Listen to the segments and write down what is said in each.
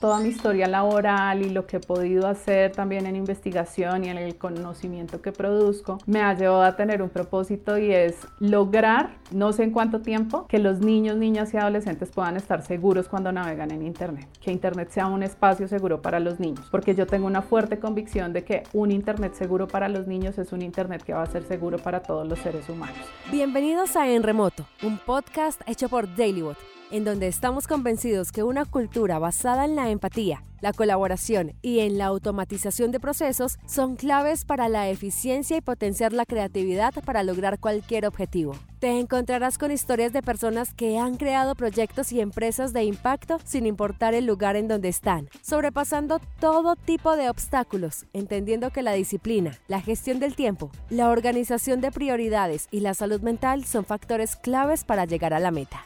toda mi historia laboral y lo que he podido hacer también en investigación y en el conocimiento que produzco me ha llevado a tener un propósito y es lograr, no sé en cuánto tiempo, que los niños, niñas y adolescentes puedan estar seguros cuando navegan en Internet, que Internet sea un espacio seguro para los niños, porque yo tengo una fuerte convicción de que un Internet seguro para los niños es un Internet que va a ser seguro para todos los seres humanos. Bienvenidos a En Remoto, un podcast hecho por DailyBot en donde estamos convencidos que una cultura basada en la empatía, la colaboración y en la automatización de procesos son claves para la eficiencia y potenciar la creatividad para lograr cualquier objetivo. Te encontrarás con historias de personas que han creado proyectos y empresas de impacto sin importar el lugar en donde están, sobrepasando todo tipo de obstáculos, entendiendo que la disciplina, la gestión del tiempo, la organización de prioridades y la salud mental son factores claves para llegar a la meta.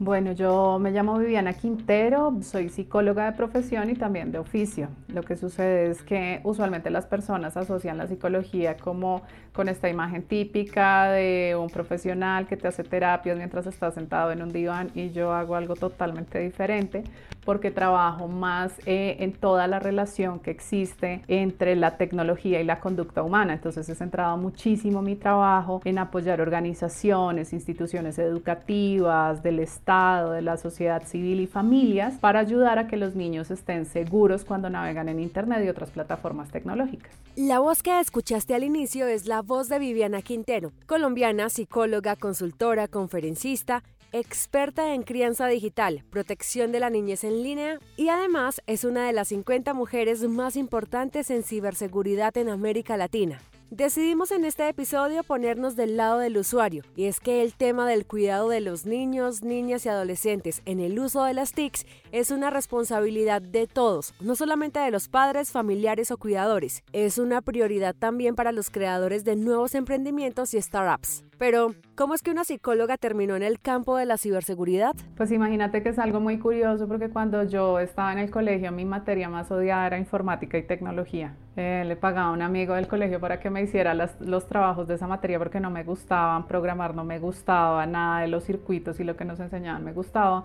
Bueno, yo me llamo Viviana Quintero, soy psicóloga de profesión y también de oficio. Lo que sucede es que usualmente las personas asocian la psicología como con esta imagen típica de un profesional que te hace terapias mientras estás sentado en un diván y yo hago algo totalmente diferente porque trabajo más eh, en toda la relación que existe entre la tecnología y la conducta humana. Entonces he centrado muchísimo mi trabajo en apoyar organizaciones, instituciones educativas, del Estado, de la sociedad civil y familias para ayudar a que los niños estén seguros cuando navegan en Internet y otras plataformas tecnológicas. La voz que escuchaste al inicio es la voz de Viviana Quintero, colombiana, psicóloga, consultora, conferencista, experta en crianza digital, protección de la niñez en línea y además es una de las 50 mujeres más importantes en ciberseguridad en América Latina. Decidimos en este episodio ponernos del lado del usuario, y es que el tema del cuidado de los niños, niñas y adolescentes en el uso de las TICs es una responsabilidad de todos, no solamente de los padres, familiares o cuidadores, es una prioridad también para los creadores de nuevos emprendimientos y startups. Pero, ¿cómo es que una psicóloga terminó en el campo de la ciberseguridad? Pues imagínate que es algo muy curioso porque cuando yo estaba en el colegio mi materia más odiada era informática y tecnología. Eh, le pagaba a un amigo del colegio para que me hiciera los trabajos de esa materia porque no me gustaban, programar no me gustaba, nada de los circuitos y lo que nos enseñaban me gustaba.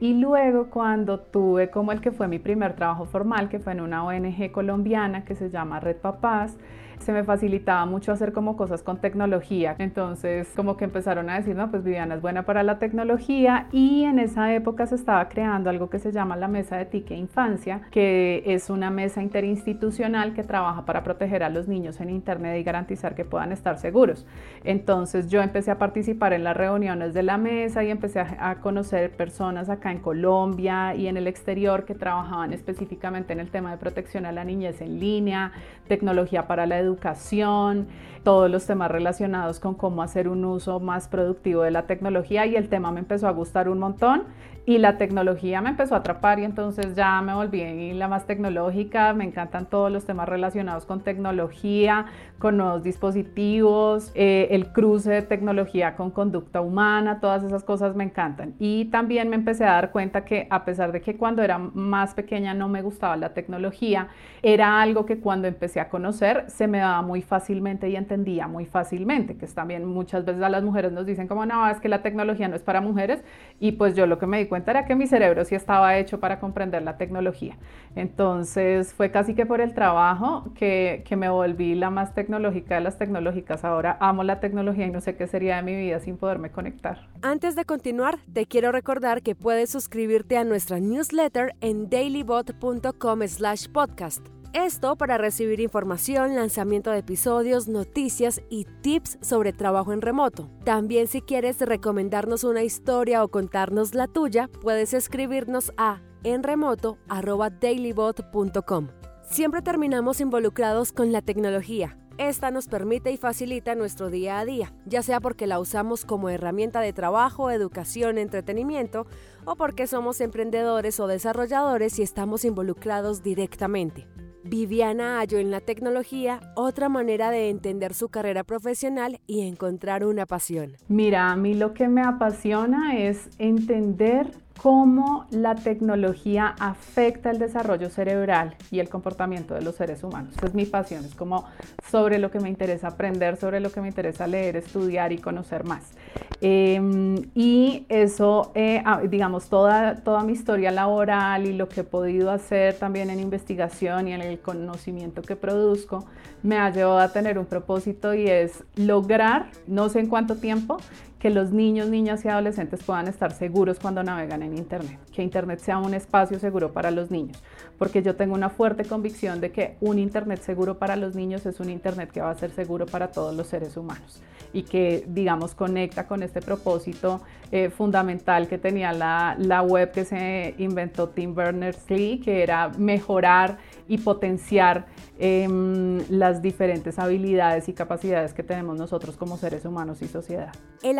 Y luego cuando tuve como el que fue mi primer trabajo formal, que fue en una ONG colombiana que se llama Red Papás, se me facilitaba mucho hacer como cosas con tecnología. Entonces, como que empezaron a decir, no, pues Viviana es buena para la tecnología y en esa época se estaba creando algo que se llama la Mesa de Tique Infancia, que es una mesa interinstitucional que trabaja para proteger a los niños en Internet y garantizar que puedan estar seguros. Entonces, yo empecé a participar en las reuniones de la mesa y empecé a conocer personas acá en Colombia y en el exterior que trabajaban específicamente en el tema de protección a la niñez en línea, tecnología para la educación educación, todos los temas relacionados con cómo hacer un uso más productivo de la tecnología y el tema me empezó a gustar un montón y la tecnología me empezó a atrapar y entonces ya me volví la más tecnológica, me encantan todos los temas relacionados con tecnología, con nuevos dispositivos, eh, el cruce de tecnología con conducta humana, todas esas cosas me encantan. Y también me empecé a dar cuenta que a pesar de que cuando era más pequeña no me gustaba la tecnología, era algo que cuando empecé a conocer se me daba muy fácilmente y entendía muy fácilmente, que es también muchas veces a las mujeres nos dicen como no, es que la tecnología no es para mujeres y pues yo lo que me di cuenta era que mi cerebro sí estaba hecho para comprender la tecnología. Entonces fue casi que por el trabajo que, que me volví la más tecnológica de las tecnológicas. Ahora amo la tecnología y no sé qué sería de mi vida sin poderme conectar. Antes de continuar, te quiero recordar que puedes suscribirte a nuestra newsletter en dailybot.com slash podcast esto para recibir información, lanzamiento de episodios, noticias y tips sobre trabajo en remoto. También si quieres recomendarnos una historia o contarnos la tuya, puedes escribirnos a enremoto@dailybot.com. Siempre terminamos involucrados con la tecnología. Esta nos permite y facilita nuestro día a día, ya sea porque la usamos como herramienta de trabajo, educación, entretenimiento, o porque somos emprendedores o desarrolladores y estamos involucrados directamente. Viviana halló en la tecnología otra manera de entender su carrera profesional y encontrar una pasión. Mira, a mí lo que me apasiona es entender cómo la tecnología afecta el desarrollo cerebral y el comportamiento de los seres humanos. Esa es mi pasión, es como sobre lo que me interesa aprender, sobre lo que me interesa leer, estudiar y conocer más. Em, y eso, eh, ah, digamos, toda, toda mi historia laboral y lo que he podido hacer también en investigación y en el conocimiento que produzco, me ha llevado a tener un propósito y es lograr, no sé en cuánto tiempo, que los niños, niñas y adolescentes puedan estar seguros cuando navegan en Internet, que Internet sea un espacio seguro para los niños, porque yo tengo una fuerte convicción de que un Internet seguro para los niños es un Internet que va a ser seguro para todos los seres humanos y que, digamos, conecta con este propósito eh, fundamental que tenía la, la web que se inventó Tim Berners-Lee, que era mejorar y potenciar em, las diferentes habilidades y capacidades que tenemos nosotros como seres humanos y sociedad.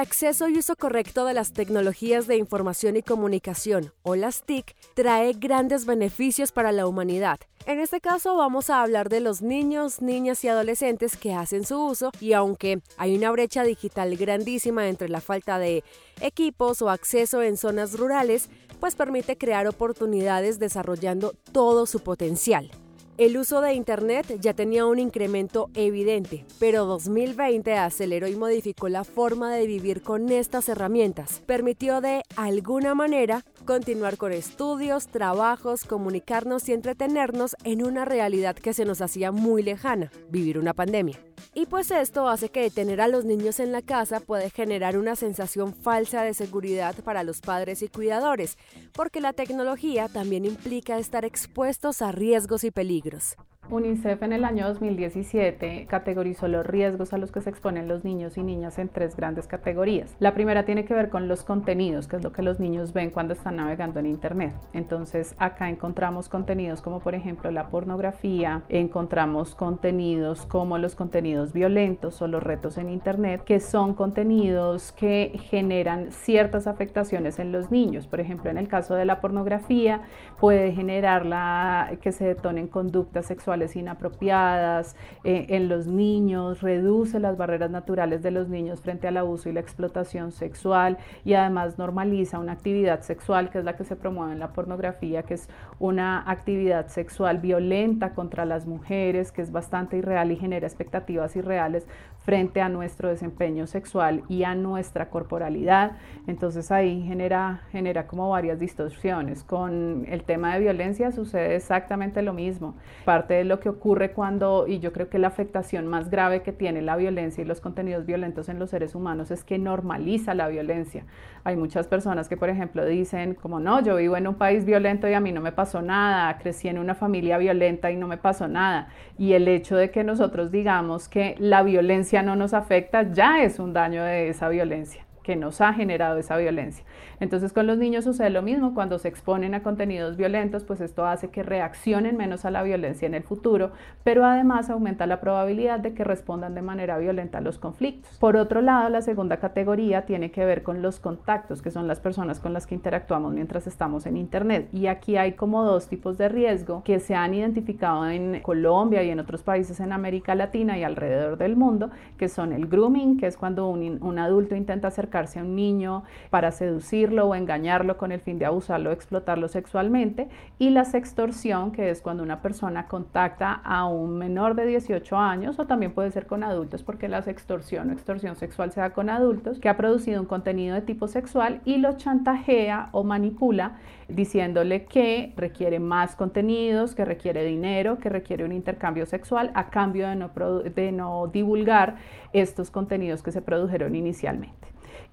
Acceso y uso correcto de las tecnologías de información y comunicación, o las TIC, trae grandes beneficios para la humanidad. En este caso vamos a hablar de los niños, niñas y adolescentes que hacen su uso y aunque hay una brecha digital grandísima entre la falta de equipos o acceso en zonas rurales, pues permite crear oportunidades desarrollando todo su potencial. El uso de Internet ya tenía un incremento evidente, pero 2020 aceleró y modificó la forma de vivir con estas herramientas. Permitió de alguna manera continuar con estudios, trabajos, comunicarnos y entretenernos en una realidad que se nos hacía muy lejana, vivir una pandemia. Y pues esto hace que tener a los niños en la casa puede generar una sensación falsa de seguridad para los padres y cuidadores, porque la tecnología también implica estar expuestos a riesgos y peligros. UNICEF en el año 2017 categorizó los riesgos a los que se exponen los niños y niñas en tres grandes categorías. La primera tiene que ver con los contenidos, que es lo que los niños ven cuando están navegando en Internet. Entonces acá encontramos contenidos como por ejemplo la pornografía, encontramos contenidos como los contenidos violentos o los retos en Internet, que son contenidos que generan ciertas afectaciones en los niños. Por ejemplo, en el caso de la pornografía puede generar la, que se detonen conductas sexuales inapropiadas eh, en los niños, reduce las barreras naturales de los niños frente al abuso y la explotación sexual y además normaliza una actividad sexual que es la que se promueve en la pornografía, que es una actividad sexual violenta contra las mujeres, que es bastante irreal y genera expectativas irreales frente a nuestro desempeño sexual y a nuestra corporalidad. Entonces ahí genera, genera como varias distorsiones. Con el tema de violencia sucede exactamente lo mismo. Parte de lo que ocurre cuando, y yo creo que la afectación más grave que tiene la violencia y los contenidos violentos en los seres humanos es que normaliza la violencia. Hay muchas personas que, por ejemplo, dicen como, no, yo vivo en un país violento y a mí no me pasó nada, crecí en una familia violenta y no me pasó nada. Y el hecho de que nosotros digamos que la violencia no nos afecta, ya es un daño de esa violencia que nos ha generado esa violencia. Entonces con los niños sucede lo mismo, cuando se exponen a contenidos violentos, pues esto hace que reaccionen menos a la violencia en el futuro, pero además aumenta la probabilidad de que respondan de manera violenta a los conflictos. Por otro lado, la segunda categoría tiene que ver con los contactos, que son las personas con las que interactuamos mientras estamos en Internet. Y aquí hay como dos tipos de riesgo que se han identificado en Colombia y en otros países en América Latina y alrededor del mundo, que son el grooming, que es cuando un, un adulto intenta acercar a un niño para seducirlo o engañarlo con el fin de abusarlo o explotarlo sexualmente, y la sextorsión, que es cuando una persona contacta a un menor de 18 años, o también puede ser con adultos, porque la sextorsión o extorsión sexual se da con adultos, que ha producido un contenido de tipo sexual y lo chantajea o manipula diciéndole que requiere más contenidos, que requiere dinero, que requiere un intercambio sexual a cambio de no, de no divulgar estos contenidos que se produjeron inicialmente.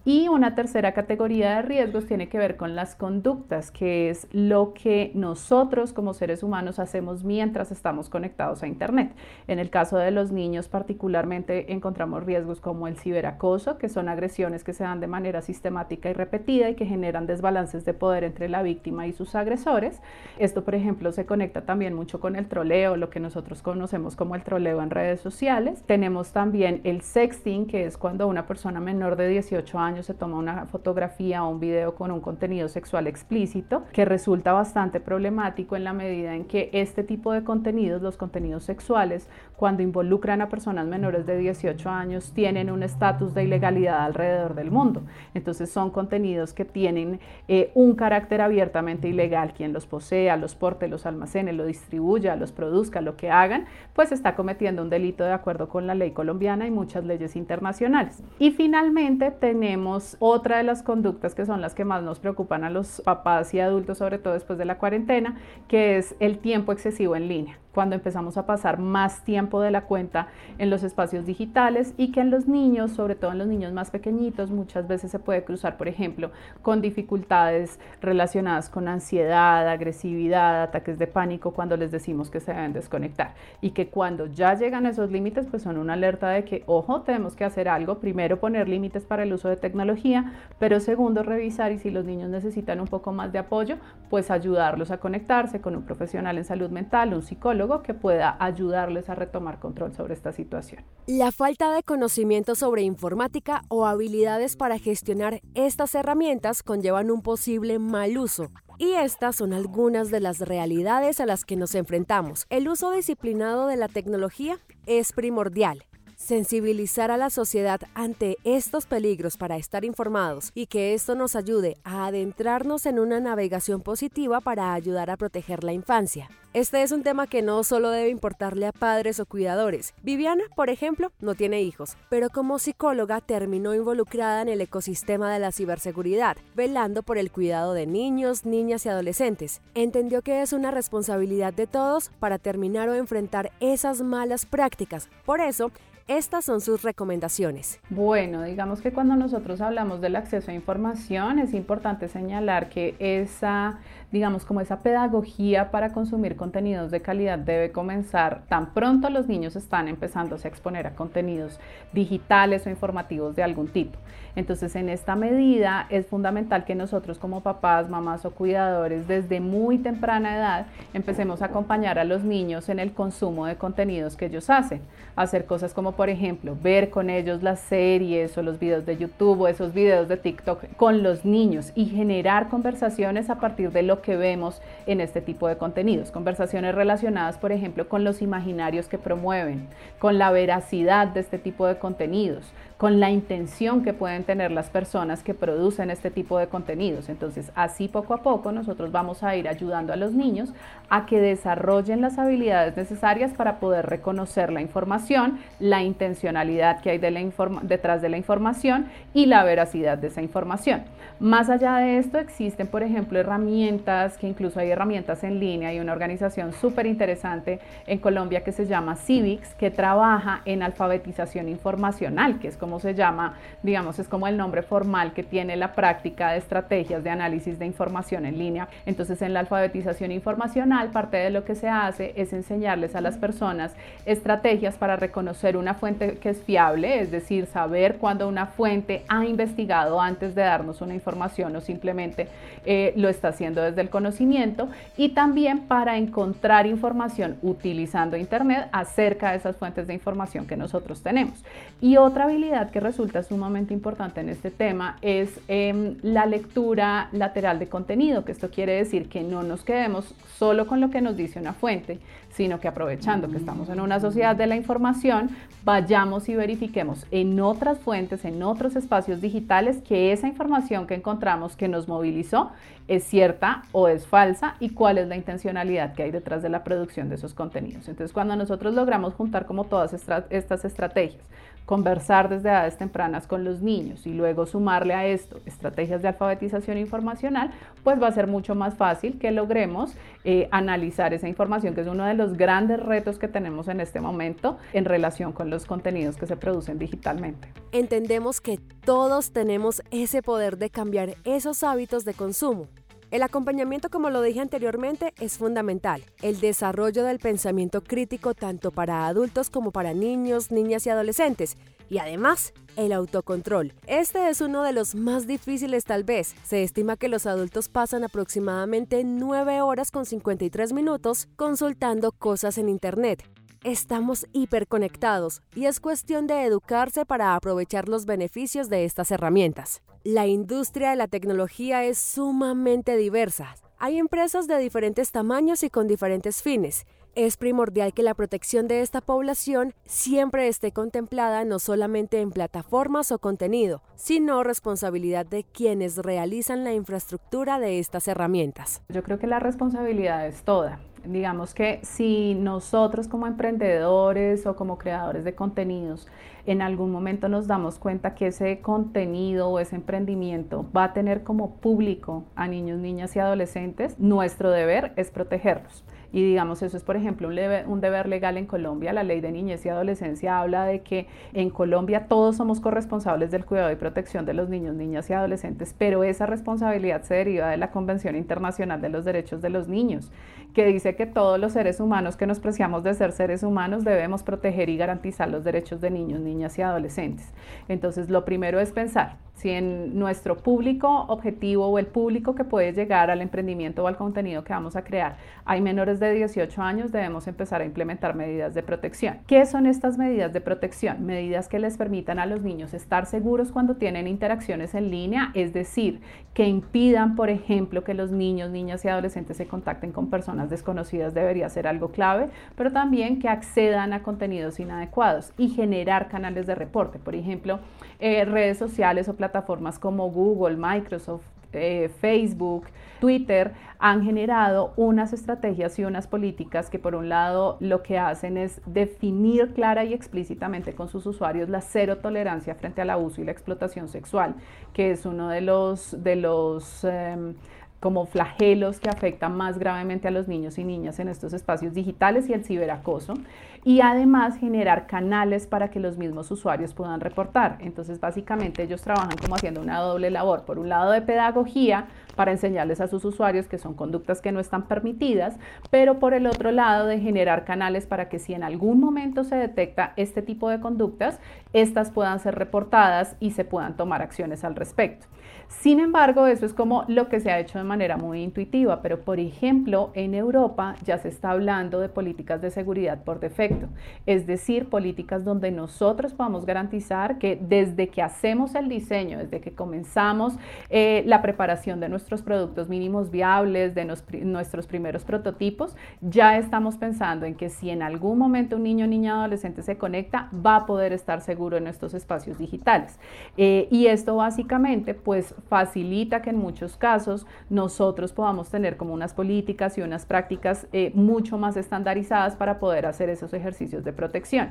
Y una tercera categoría de riesgos tiene que ver con las conductas, que es lo que nosotros como seres humanos hacemos mientras estamos conectados a Internet. En el caso de los niños particularmente encontramos riesgos como el ciberacoso, que son agresiones que se dan de manera sistemática y repetida y que generan desbalances de poder entre la víctima y sus agresores. Esto, por ejemplo, se conecta también mucho con el troleo, lo que nosotros conocemos como el troleo en redes sociales. Tenemos también el sexting, que es cuando una persona menor de 18 18 se toma una fotografía o un video con un contenido sexual explícito, que resulta bastante problemático en la medida en que este tipo de contenidos, los contenidos sexuales, cuando involucran a personas menores de 18 años, tienen un estatus de ilegalidad alrededor del mundo. Entonces son contenidos que tienen eh, un carácter abiertamente ilegal. Quien los posea, los porte, los almacene, lo distribuya, los produzca, lo que hagan, pues está cometiendo un delito de acuerdo con la ley colombiana y muchas leyes internacionales. Y finalmente tenemos otra de las conductas que son las que más nos preocupan a los papás y adultos, sobre todo después de la cuarentena, que es el tiempo excesivo en línea cuando empezamos a pasar más tiempo de la cuenta en los espacios digitales y que en los niños, sobre todo en los niños más pequeñitos, muchas veces se puede cruzar, por ejemplo, con dificultades relacionadas con ansiedad, agresividad, ataques de pánico cuando les decimos que se deben desconectar. Y que cuando ya llegan a esos límites, pues son una alerta de que, ojo, tenemos que hacer algo, primero poner límites para el uso de tecnología, pero segundo revisar y si los niños necesitan un poco más de apoyo, pues ayudarlos a conectarse con un profesional en salud mental, un psicólogo, que pueda ayudarles a retomar control sobre esta situación. La falta de conocimiento sobre informática o habilidades para gestionar estas herramientas conllevan un posible mal uso. Y estas son algunas de las realidades a las que nos enfrentamos. El uso disciplinado de la tecnología es primordial sensibilizar a la sociedad ante estos peligros para estar informados y que esto nos ayude a adentrarnos en una navegación positiva para ayudar a proteger la infancia. Este es un tema que no solo debe importarle a padres o cuidadores. Viviana, por ejemplo, no tiene hijos, pero como psicóloga terminó involucrada en el ecosistema de la ciberseguridad, velando por el cuidado de niños, niñas y adolescentes. Entendió que es una responsabilidad de todos para terminar o enfrentar esas malas prácticas. Por eso, estas son sus recomendaciones. Bueno, digamos que cuando nosotros hablamos del acceso a información es importante señalar que esa, digamos como esa pedagogía para consumir contenidos de calidad debe comenzar tan pronto los niños están empezándose a exponer a contenidos digitales o informativos de algún tipo. Entonces, en esta medida es fundamental que nosotros como papás, mamás o cuidadores desde muy temprana edad empecemos a acompañar a los niños en el consumo de contenidos que ellos hacen. Hacer cosas como, por ejemplo, ver con ellos las series o los videos de YouTube o esos videos de TikTok con los niños y generar conversaciones a partir de lo que vemos en este tipo de contenidos. Conversaciones relacionadas, por ejemplo, con los imaginarios que promueven, con la veracidad de este tipo de contenidos, con la intención que pueden tener las personas que producen este tipo de contenidos. Entonces, así poco a poco nosotros vamos a ir ayudando a los niños a que desarrollen las habilidades necesarias para poder reconocer la información, la intencionalidad que hay detrás de la información y la veracidad de esa información. Más allá de esto, existen, por ejemplo, herramientas, que incluso hay herramientas en línea, hay una organización súper interesante en Colombia que se llama Civics, que trabaja en alfabetización informacional, que es como se llama, digamos, es como el nombre formal que tiene la práctica de estrategias de análisis de información en línea. Entonces, en la alfabetización informacional, parte de lo que se hace es enseñarles a las personas estrategias para reconocer una fuente que es fiable, es decir, saber cuando una fuente ha investigado antes de darnos una información información o simplemente eh, lo está haciendo desde el conocimiento y también para encontrar información utilizando Internet acerca de esas fuentes de información que nosotros tenemos. Y otra habilidad que resulta sumamente importante en este tema es em, la lectura lateral de contenido, que esto quiere decir que no nos quedemos solo con lo que nos dice una fuente, sino que aprovechando que estamos en una sociedad de la información, vayamos y verifiquemos en otras fuentes, en otros espacios digitales, que esa información que encontramos que nos movilizó es cierta o es falsa y cuál es la intencionalidad que hay detrás de la producción de esos contenidos. Entonces, cuando nosotros logramos juntar como todas estas estrategias, conversar desde edades tempranas con los niños y luego sumarle a esto estrategias de alfabetización informacional, pues va a ser mucho más fácil que logremos eh, analizar esa información, que es uno de los grandes retos que tenemos en este momento en relación con los contenidos que se producen digitalmente. Entendemos que todos tenemos ese poder de cambiar esos hábitos de consumo el acompañamiento, como lo dije anteriormente, es fundamental. El desarrollo del pensamiento crítico tanto para adultos como para niños, niñas y adolescentes. Y además, el autocontrol. Este es uno de los más difíciles tal vez. Se estima que los adultos pasan aproximadamente 9 horas con 53 minutos consultando cosas en Internet. Estamos hiperconectados y es cuestión de educarse para aprovechar los beneficios de estas herramientas. La industria de la tecnología es sumamente diversa. Hay empresas de diferentes tamaños y con diferentes fines, es primordial que la protección de esta población siempre esté contemplada no solamente en plataformas o contenido, sino responsabilidad de quienes realizan la infraestructura de estas herramientas. Yo creo que la responsabilidad es toda. Digamos que si nosotros como emprendedores o como creadores de contenidos en algún momento nos damos cuenta que ese contenido o ese emprendimiento va a tener como público a niños, niñas y adolescentes, nuestro deber es protegerlos. Y digamos, eso es, por ejemplo, un, deber legal en Colombia. La ley de niñez y adolescencia habla de que en Colombia todos somos corresponsables del cuidado y protección de los niños, niñas y adolescentes, pero esa responsabilidad se deriva de la Convención Internacional de los Derechos de los Niños, que dice que todos los seres humanos que nos preciamos de ser seres humanos debemos proteger y garantizar los derechos de niños, niñas y adolescentes. Entonces, lo primero es pensar si en nuestro público objetivo o el público que puede llegar al emprendimiento o al contenido que vamos a crear hay menores de 18 años, debemos empezar a implementar medidas de protección. ¿Qué son estas medidas de protección? Medidas que les permitan a los niños estar seguros cuando tienen interacciones en línea, es decir, que impidan, por ejemplo, que los niños, niñas y adolescentes se contacten con personas desconocidas debería ser algo clave, pero también que accedan a contenidos inadecuados y generar canales de reporte, por ejemplo, eh, redes sociales o plataformas como Google, Microsoft, eh, Facebook, Twitter han generado unas estrategias y unas políticas que por un lado lo que hacen es definir clara y explícitamente con sus usuarios la cero tolerancia frente al abuso y la explotación sexual, que es uno de los, de los em, como flagelos que afectan más gravemente a los niños y niñas en estos espacios digitales y el ciberacoso y además generar canales para que los mismos usuarios puedan reportar. Entonces básicamente ellos trabajan como haciendo una doble labor, por un lado de pedagogía para enseñarles a sus usuarios que son conductas que no están permitidas, pero por el otro lado de generar canales para que si en algún momento se detecta este tipo de conductas, estas puedan ser reportadas y se puedan tomar acciones al respecto. Sin embargo, eso es como lo que se ha hecho de manera muy intuitiva, pero por ejemplo, en Europa ya se está hablando de políticas de seguridad por defecto, es decir, políticas donde nosotros podamos garantizar que desde que hacemos el diseño, desde que comenzamos eh, la preparación de nuestros productos mínimos viables, de nuestros primeros prototipos, ya estamos pensando en que si en algún momento un niño, niña, adolescente se conecta, va a poder estar seguro en estos espacios digitales. Eh, y esto básicamente, pues facilita que en muchos casos nosotros podamos tener como unas políticas y unas prácticas eh, mucho más estandarizadas para poder hacer esos ejercicios de protección.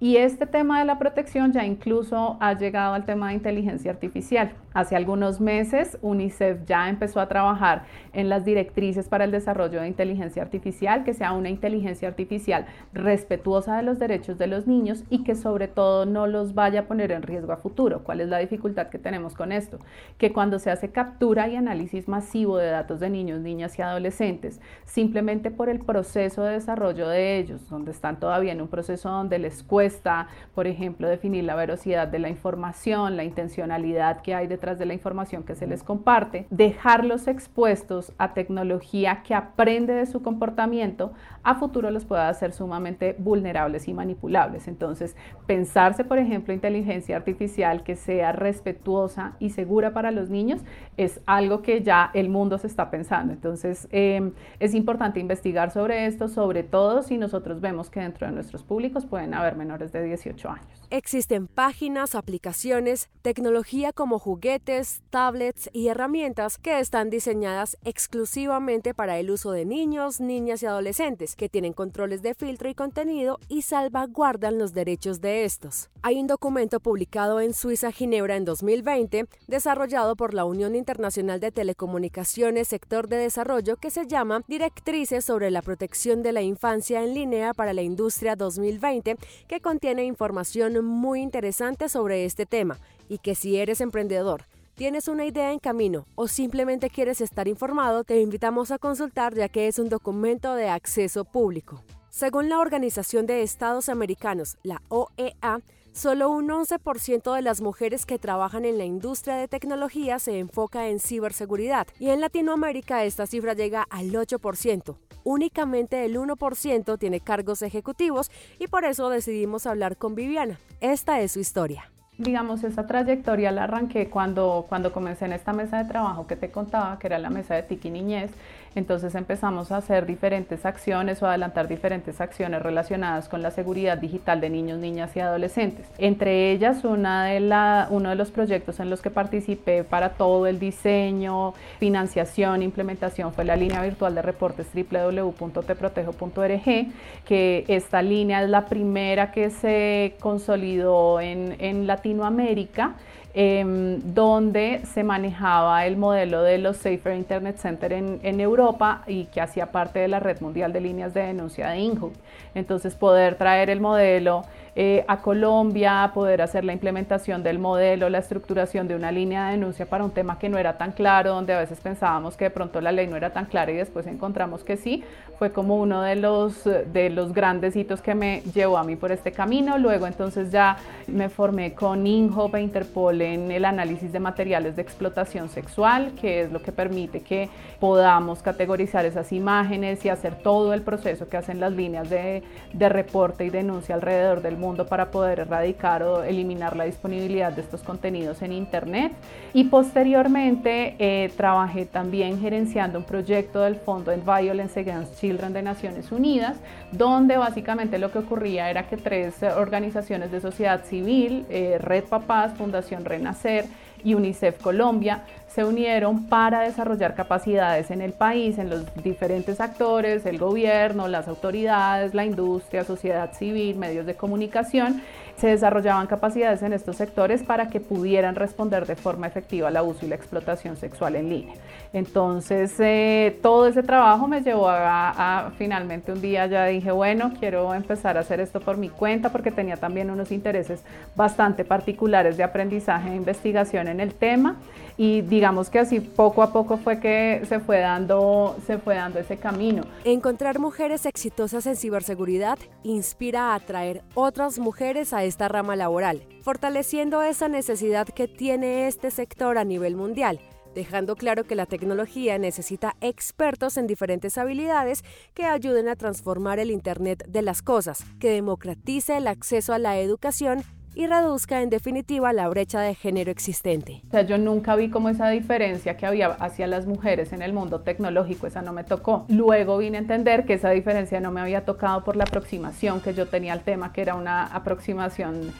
Y este tema de la protección ya incluso ha llegado al tema de inteligencia artificial. Hace algunos meses UNICEF ya empezó a trabajar en las directrices para el desarrollo de inteligencia artificial, que sea una inteligencia artificial respetuosa de los derechos de los niños y que sobre todo no los vaya a poner en riesgo a futuro. ¿Cuál es la dificultad que tenemos con esto? que cuando se hace captura y análisis masivo de datos de niños, niñas y adolescentes, simplemente por el proceso de desarrollo de ellos, donde están todavía en un proceso donde les cuesta, por ejemplo, definir la velocidad de la información, la intencionalidad que hay detrás de la información que se les comparte, dejarlos expuestos a tecnología que aprende de su comportamiento, a futuro los puede hacer sumamente vulnerables y manipulables. Entonces, pensarse, por ejemplo, inteligencia artificial que sea respetuosa y segura para los niños es algo que ya el mundo se está pensando. Entonces, em, es importante investigar sobre esto, sobre todo si nosotros vemos que dentro de nuestros públicos pueden haber menores de 18 años. Existen páginas, aplicaciones, tecnología como juguetes, tablets y herramientas que están diseñadas exclusivamente para el uso de niños, niñas y adolescentes, que tienen controles de filtro y contenido y salvaguardan los derechos de estos. Hay un documento publicado en Suiza, Ginebra, en 2020, desarrollado por la Unión Internacional de Telecomunicaciones Sector de Desarrollo, que se llama Directrices sobre la protección de la infancia en línea para la industria 2020, que contiene información muy interesante sobre este tema y que si eres emprendedor, tienes una idea en camino o simplemente quieres estar informado, te invitamos a consultar ya que es un documento de acceso público. Según la Organización de Estados Americanos, la OEA, Solo un 11% de las mujeres que trabajan en la industria de tecnología se enfoca en ciberseguridad y en Latinoamérica esta cifra llega al 8%. únicamente el 1% tiene cargos ejecutivos y por eso decidimos hablar con Viviana. Esta es su historia digamos, esa trayectoria la arranqué cuando, cuando comencé en esta mesa de trabajo que te contaba, que era la mesa de Tiki Niñez. Entonces empezamos a hacer diferentes acciones o adelantar diferentes acciones relacionadas con la seguridad digital de niños, niñas y adolescentes. Entre ellas, una de la, uno de los proyectos en los que participé para todo el diseño, financiación, implementación fue la línea virtual de reportes www.teprotejo.org, que esta línea es la primera que se consolidó en, en Latinoamérica Em, donde se manejaba el modelo de los Safer Internet Center en, en, Europa y que hacía parte de la red mundial de líneas de denuncia de INHUB. Entonces poder traer el modelo eh, a Colombia, poder hacer la implementación del modelo, la estructuración de una línea de denuncia para un tema que no era tan claro, donde a veces pensábamos que de pronto la ley no era tan clara y después encontramos que sí, fue como uno de los, de los grandes hitos que me llevó a mí por este camino. Luego entonces ya me formé con INHOP e Interpol en el análisis de materiales de explotación sexual, que es lo que permite que podamos categorizar esas imágenes y hacer todo el proceso que hacen las líneas de, reporte y denuncia alrededor del mundo para poder erradicar o eliminar la disponibilidad de estos contenidos en Internet. Y posteriormente eh, trabajé también gerenciando un proyecto del Fondo en Violence Against Children de Naciones Unidas, donde básicamente lo que ocurría era que tres organizaciones de sociedad civil, eh, Red Papás, Fundación Renacer, y UNICEF Colombia se unieron para desarrollar capacidades en el país, en los diferentes actores, el gobierno, las autoridades, la industria, sociedad civil, medios de comunicación. Se desarrollaban capacidades en estos sectores para que pudieran responder de forma efectiva al abuso y la explotación sexual en línea. Entonces, eh, todo ese trabajo me llevó a, a, finalmente un día ya dije, bueno, quiero empezar a hacer esto por mi cuenta porque tenía también unos intereses bastante particulares de aprendizaje e investigación en el tema y digamos que así poco a poco fue que se fue dando, se fue dando ese camino. Encontrar mujeres exitosas en ciberseguridad inspira a atraer otras mujeres a esta rama laboral, fortaleciendo esa necesidad que tiene este sector a nivel mundial dejando claro que la tecnología necesita expertos en diferentes habilidades que ayuden a transformar el Internet de las Cosas, que democratice el acceso a la educación y reduzca en definitiva la brecha de género existente. Yo nunca vi como esa diferencia que había hacia las mujeres en el mundo tecnológico, esa no me tocó. Luego vine a entender que esa diferencia no me había tocado por la aproximación que yo tenía al tema, que era una aproximación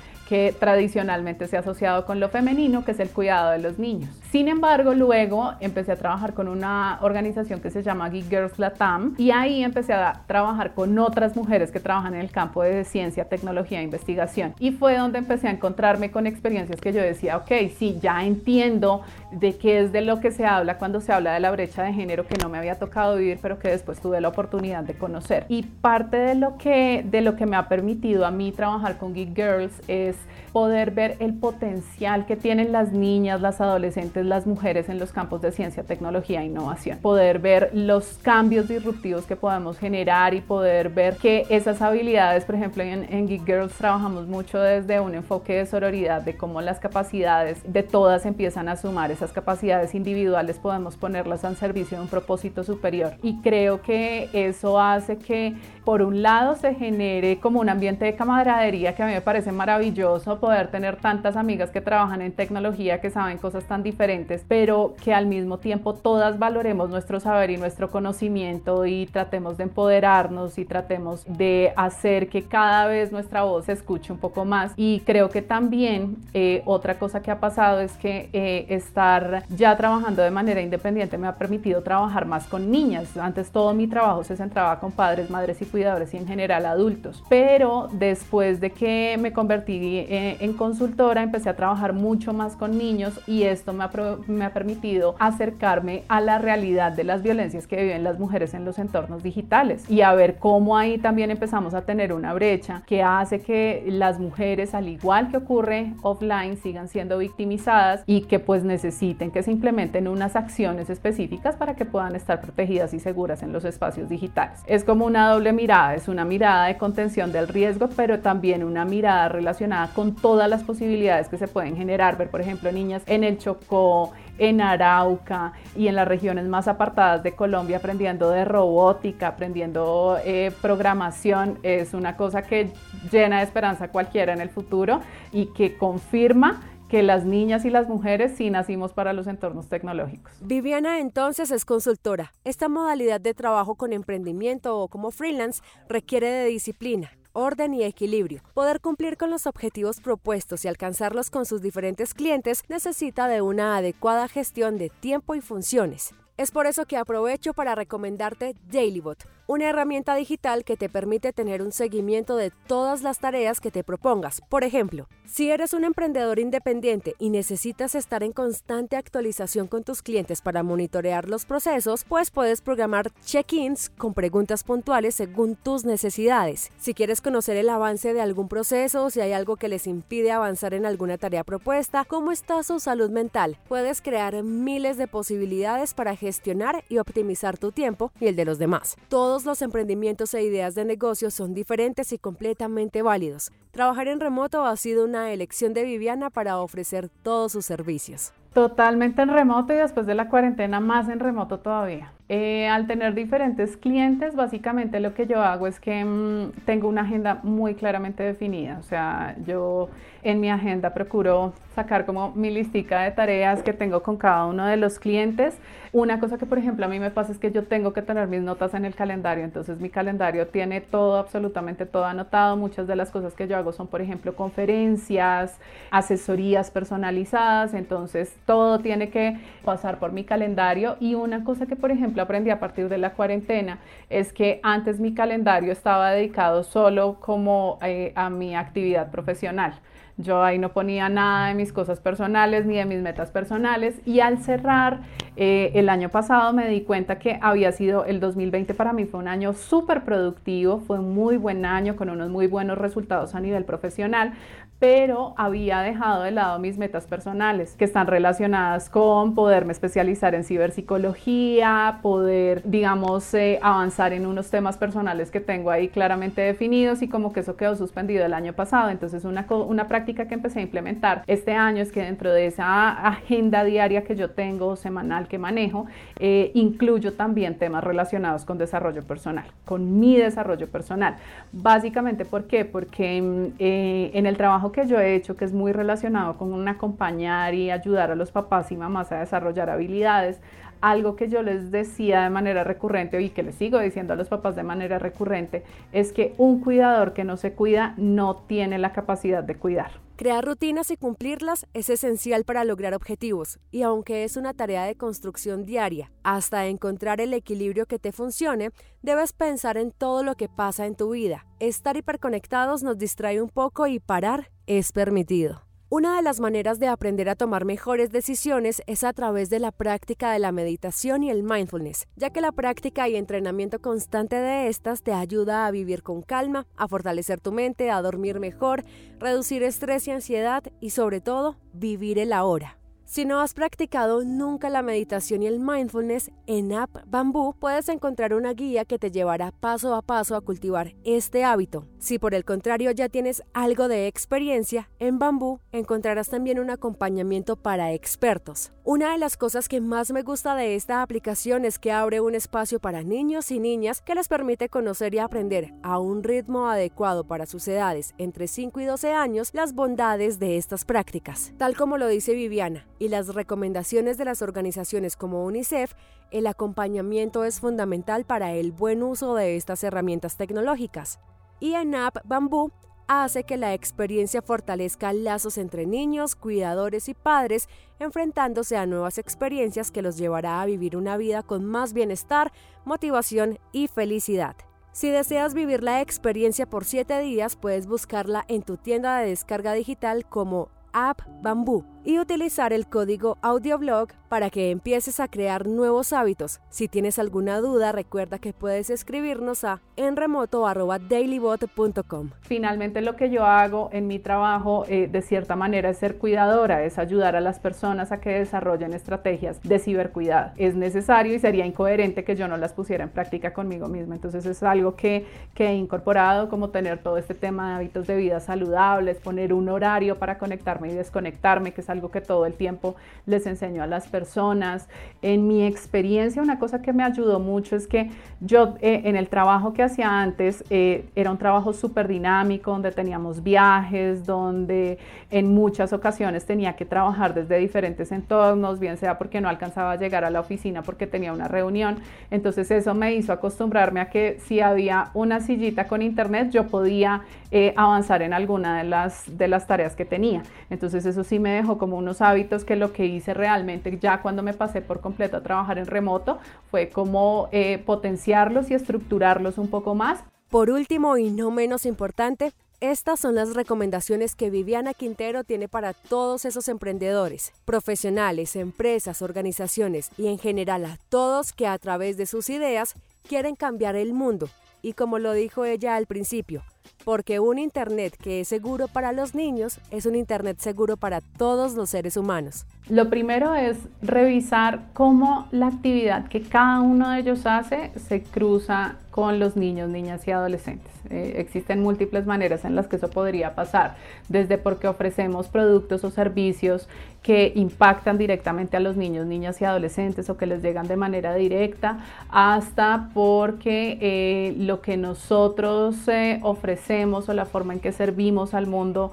tradicionalmente se ha asociado con lo femenino, que es el cuidado de los niños. Sin embargo, luego empecé a trabajar con una organización que se llama Geek Girls Latam y ahí empecé a trabajar con otras mujeres que trabajan en el campo de ciencia, tecnología e investigación. Y fue donde empecé a encontrarme con experiencias que yo decía, ok, sí, ya entiendo de qué es de lo que se habla cuando se habla de la brecha de género que no me había tocado vivir, pero que después tuve la oportunidad de conocer. Y parte de lo que, de lo que me ha permitido a mí trabajar con Geek Girls es poder ver el potencial que tienen las niñas, las adolescentes, las mujeres en los campos de ciencia, tecnología e innovación. Poder ver los cambios disruptivos que podemos generar y poder ver que esas habilidades, por ejemplo, en, Geek Girls trabajamos mucho desde un enfoque de sororidad, de cómo las capacidades de todas empiezan a sumar, esas capacidades individuales podemos ponerlas al servicio de un propósito superior. Y creo que eso hace que, por un lado, se genere como un ambiente de camaradería que a mí me parece maravilloso poder tener tantas amigas que trabajan en tecnología, que saben cosas tan diferentes, pero que al mismo tiempo todas valoremos nuestro saber y nuestro conocimiento y tratemos de empoderarnos y tratemos de hacer que cada vez nuestra voz se escuche un poco más. Y creo que también eh, otra cosa que ha pasado es que eh, estar ya trabajando de manera independiente me ha permitido trabajar más con niñas. Antes todo mi trabajo se centraba con padres, madres y cuidadores y en general adultos. Pero después de que me convertí en en consultora empecé a trabajar mucho más con niños y esto me ha, me ha permitido acercarme a la realidad de las violencias que viven las mujeres en los entornos digitales y a ver cómo ahí también empezamos a tener una brecha que hace que las mujeres, al igual que ocurre offline, sigan siendo victimizadas y que pues necesiten que se implementen unas acciones específicas para que puedan estar protegidas y seguras en los espacios digitales. Es como una doble mirada, es una mirada de contención del riesgo, pero también una mirada relacionada con todas las posibilidades que se pueden generar, ver por ejemplo niñas en el Chocó, en Arauca y en las regiones más apartadas de Colombia aprendiendo de robótica, aprendiendo eh, programación, es una cosa que llena de esperanza cualquiera en el futuro y que confirma que las niñas y las mujeres sí nacimos para los entornos tecnológicos. Viviana entonces es consultora. Esta modalidad de trabajo con emprendimiento o como freelance requiere de disciplina, orden y equilibrio. Poder cumplir con los objetivos propuestos y alcanzarlos con sus diferentes clientes necesita de una adecuada gestión de tiempo y funciones. Es por eso que aprovecho para recomendarte DailyBot, una herramienta digital que te permite tener un seguimiento de todas las tareas que te propongas. Por ejemplo, si eres un emprendedor independiente y necesitas estar en constante actualización con tus clientes para monitorear los procesos, pues puedes programar check-ins con preguntas puntuales según tus necesidades. Si quieres conocer el avance de algún proceso o si hay algo que les impide avanzar en alguna tarea propuesta, cómo está su salud mental, puedes crear miles de posibilidades para gestionar y optimizar tu tiempo y el de los demás. Todos los emprendimientos e ideas de negocio son diferentes y completamente válidos. Trabajar en remoto ha sido una elección de Viviana para ofrecer todos sus servicios. Totalmente en remoto y después de la cuarentena más en remoto todavía. Eh, al tener diferentes clientes, básicamente lo que yo hago es que mm, tengo una agenda muy claramente definida. O sea, yo en mi agenda procuro sacar como mi listica de tareas que tengo con cada uno de los clientes. Una cosa que, por ejemplo, a mí me pasa es que yo tengo que tener mis notas en el calendario. Entonces, mi calendario tiene todo, absolutamente todo anotado. Muchas de las cosas que yo hago son, por ejemplo, conferencias, asesorías personalizadas. Entonces, todo tiene que pasar por mi calendario. Y una cosa que, por ejemplo, aprendí a partir de la cuarentena es que antes mi calendario estaba dedicado solo como eh, a mi actividad profesional. Yo ahí no ponía nada de mis cosas personales ni de mis metas personales y al cerrar eh, el año pasado me di cuenta que había sido el 2020 para mí fue un año súper productivo, fue un muy buen año con unos muy buenos resultados a nivel profesional, pero había dejado de lado mis metas personales que están relacionadas con poderme especializar en ciberpsicología, poder, digamos, eh, avanzar en unos temas personales que tengo ahí claramente definidos y como que eso quedó suspendido el año pasado. Entonces una, una práctica que empecé a implementar este año es que dentro de esa agenda diaria que yo tengo, semanal que manejo, eh, incluyo también temas relacionados con desarrollo personal, con mi desarrollo personal. Básicamente, ¿por qué? Porque mm, eh, en el trabajo que yo he hecho, que es muy relacionado con acompañar y ayudar a los papás y mamás a desarrollar habilidades, algo que yo les decía de manera recurrente y que les sigo diciendo a los papás de manera recurrente es que un cuidador que no se cuida no tiene la capacidad de cuidar. Crear rutinas y cumplirlas es esencial para lograr objetivos, y aunque es una tarea de construcción diaria, hasta encontrar el equilibrio que te funcione, debes pensar en todo lo que pasa en tu vida. Estar hiperconectados nos distrae un poco y parar es permitido. Una de las maneras de aprender a tomar mejores decisiones es a través de la práctica de la meditación y el mindfulness, ya que la práctica y entrenamiento constante de estas te ayuda a vivir con calma, a fortalecer tu mente, a dormir mejor, reducir estrés y ansiedad y sobre todo vivir el ahora. Si no has practicado nunca la meditación y el mindfulness, en App Bamboo puedes encontrar una guía que te llevará paso a paso a cultivar este hábito. Si por el contrario ya tienes algo de experiencia, en Bamboo encontrarás también un acompañamiento para expertos. Una de las cosas que más me gusta de esta aplicación es que abre un espacio para niños y niñas que les permite conocer y aprender a un ritmo adecuado para sus edades entre 5 y 12 años las bondades de estas prácticas. Tal como lo dice Viviana, y las recomendaciones de las organizaciones como UNICEF, el acompañamiento es fundamental para el buen uso de estas herramientas tecnológicas. Y en App Bamboo hace que la experiencia fortalezca lazos entre niños, cuidadores y padres, enfrentándose a nuevas experiencias que los llevará a vivir una vida con más bienestar, motivación y felicidad. Si deseas vivir la experiencia por 7 días, puedes buscarla en tu tienda de descarga digital como App Bambú y utilizar el código audioblog para que empieces a crear nuevos hábitos. Si tienes alguna duda, recuerda que puedes escribirnos a enremoto.dailybot.com. Finalmente lo que yo hago en mi trabajo eh, de cierta manera es ser cuidadora, es ayudar a las personas a que desarrollen estrategias de cibercuidado. Es necesario y sería incoherente que yo no las pusiera en práctica conmigo misma. Entonces es algo que, que he incorporado como tener todo este tema de hábitos de vida saludables, poner un horario para conectarme y desconectarme, que es algo que todo el tiempo les enseño a las personas. En mi experiencia, una cosa que me ayudó mucho es que yo eh, en el trabajo que hacía antes eh, era un trabajo súper dinámico, donde teníamos viajes, donde en muchas ocasiones tenía que trabajar desde diferentes entornos, bien sea porque no alcanzaba a llegar a la oficina porque tenía una reunión. Entonces eso me hizo acostumbrarme a que si había una sillita con internet, yo podía eh, avanzar en alguna de las, de las tareas que tenía. Entonces eso sí me dejó como unos hábitos que lo que hice realmente ya cuando me pasé por completo a trabajar en remoto fue como eh, potenciarlos y estructurarlos un poco más. Por último y no menos importante, estas son las recomendaciones que Viviana Quintero tiene para todos esos emprendedores, profesionales, empresas, organizaciones y en general a todos que a través de sus ideas quieren cambiar el mundo. Y como lo dijo ella al principio, porque un Internet que es seguro para los niños es un Internet seguro para todos los seres humanos. Lo primero es revisar cómo la actividad que cada uno de ellos hace se cruza con los niños, niñas y adolescentes. Eh, existen múltiples maneras en las que eso podría pasar, desde porque ofrecemos productos o servicios que impactan directamente a los niños, niñas y adolescentes o que les llegan de manera directa, hasta porque eh, lo que nosotros eh, ofrecemos o la forma en que servimos al mundo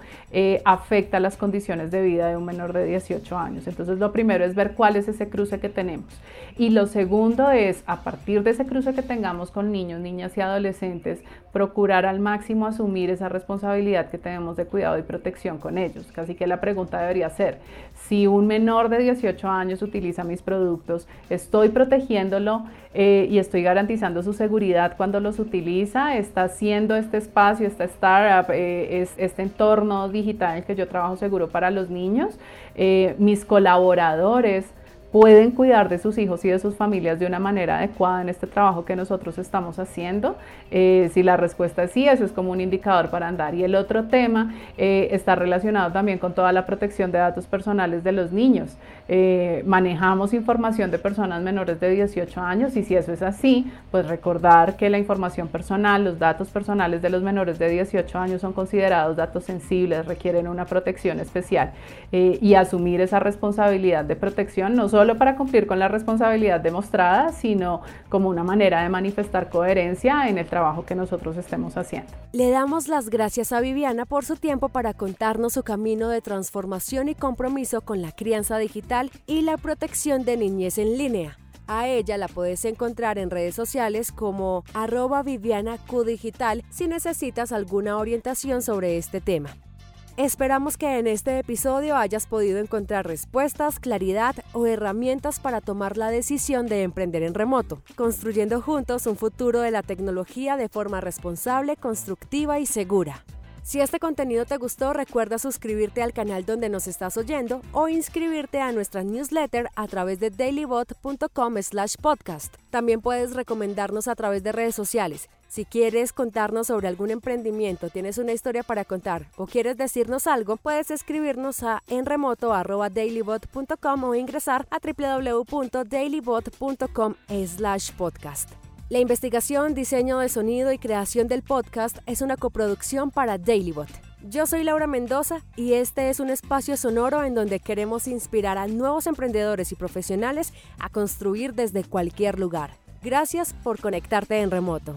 afecta las condiciones de vida de un menor de 18 años. Entonces lo primero es ver cuál es ese cruce que tenemos. Y lo segundo es, a partir de ese cruce que tengamos con niños, niñas y adolescentes, procurar al máximo asumir esa responsabilidad que tenemos de cuidado y protección con ellos. Así que la pregunta debería ser, si un menor de 18 años utiliza mis productos, ¿estoy protegiéndolo eh, y estoy garantizando su seguridad cuando los utiliza? ¿Está haciendo este espacio, esta startup, eh, este entorno digital en el que yo trabajo seguro para los niños? Eh, mis colaboradores pueden cuidar de sus hijos y de sus familias de una manera adecuada en este trabajo que nosotros estamos haciendo? Eh, si la respuesta es sí, eso es como un indicador para andar. Y el otro tema eh, está relacionado también con toda la protección de datos personales de los niños. Eh, manejamos información de personas menores de 18 años y si eso es así, pues recordar que la información personal, los datos personales de los menores de 18 años son considerados datos sensibles, requieren una protección especial y asumir esa responsabilidad de protección no solo para cumplir con la responsabilidad demostrada, sino como una manera de manifestar coherencia en el trabajo que nosotros estemos haciendo. Le damos las gracias a Viviana por su tiempo para contarnos su camino de transformación y compromiso con la crianza digital y la protección de niñez en línea. A ella la puedes encontrar en redes sociales como arroba Viviana Q Digital si necesitas alguna orientación sobre este tema. Esperamos que en este episodio hayas podido encontrar respuestas, claridad o herramientas para tomar la decisión de emprender en remoto, construyendo juntos un futuro de la tecnología de forma responsable, constructiva y segura. Si este contenido te gustó, recuerda suscribirte al canal donde nos estás oyendo o inscribirte a nuestra newsletter a través de dailybot.com/podcast. También puedes recomendarnos a través de redes sociales. Si quieres contarnos sobre algún emprendimiento, tienes una historia para contar o quieres decirnos algo, puedes escribirnos a enremoto@dailybot.com o ingresar a www.dailybot.com/podcast. La investigación, diseño de sonido y creación del podcast es una coproducción para Dailybot. Yo soy Laura Mendoza y este es un espacio sonoro en donde queremos inspirar a nuevos emprendedores y profesionales a construir desde cualquier lugar. Gracias por conectarte en remoto.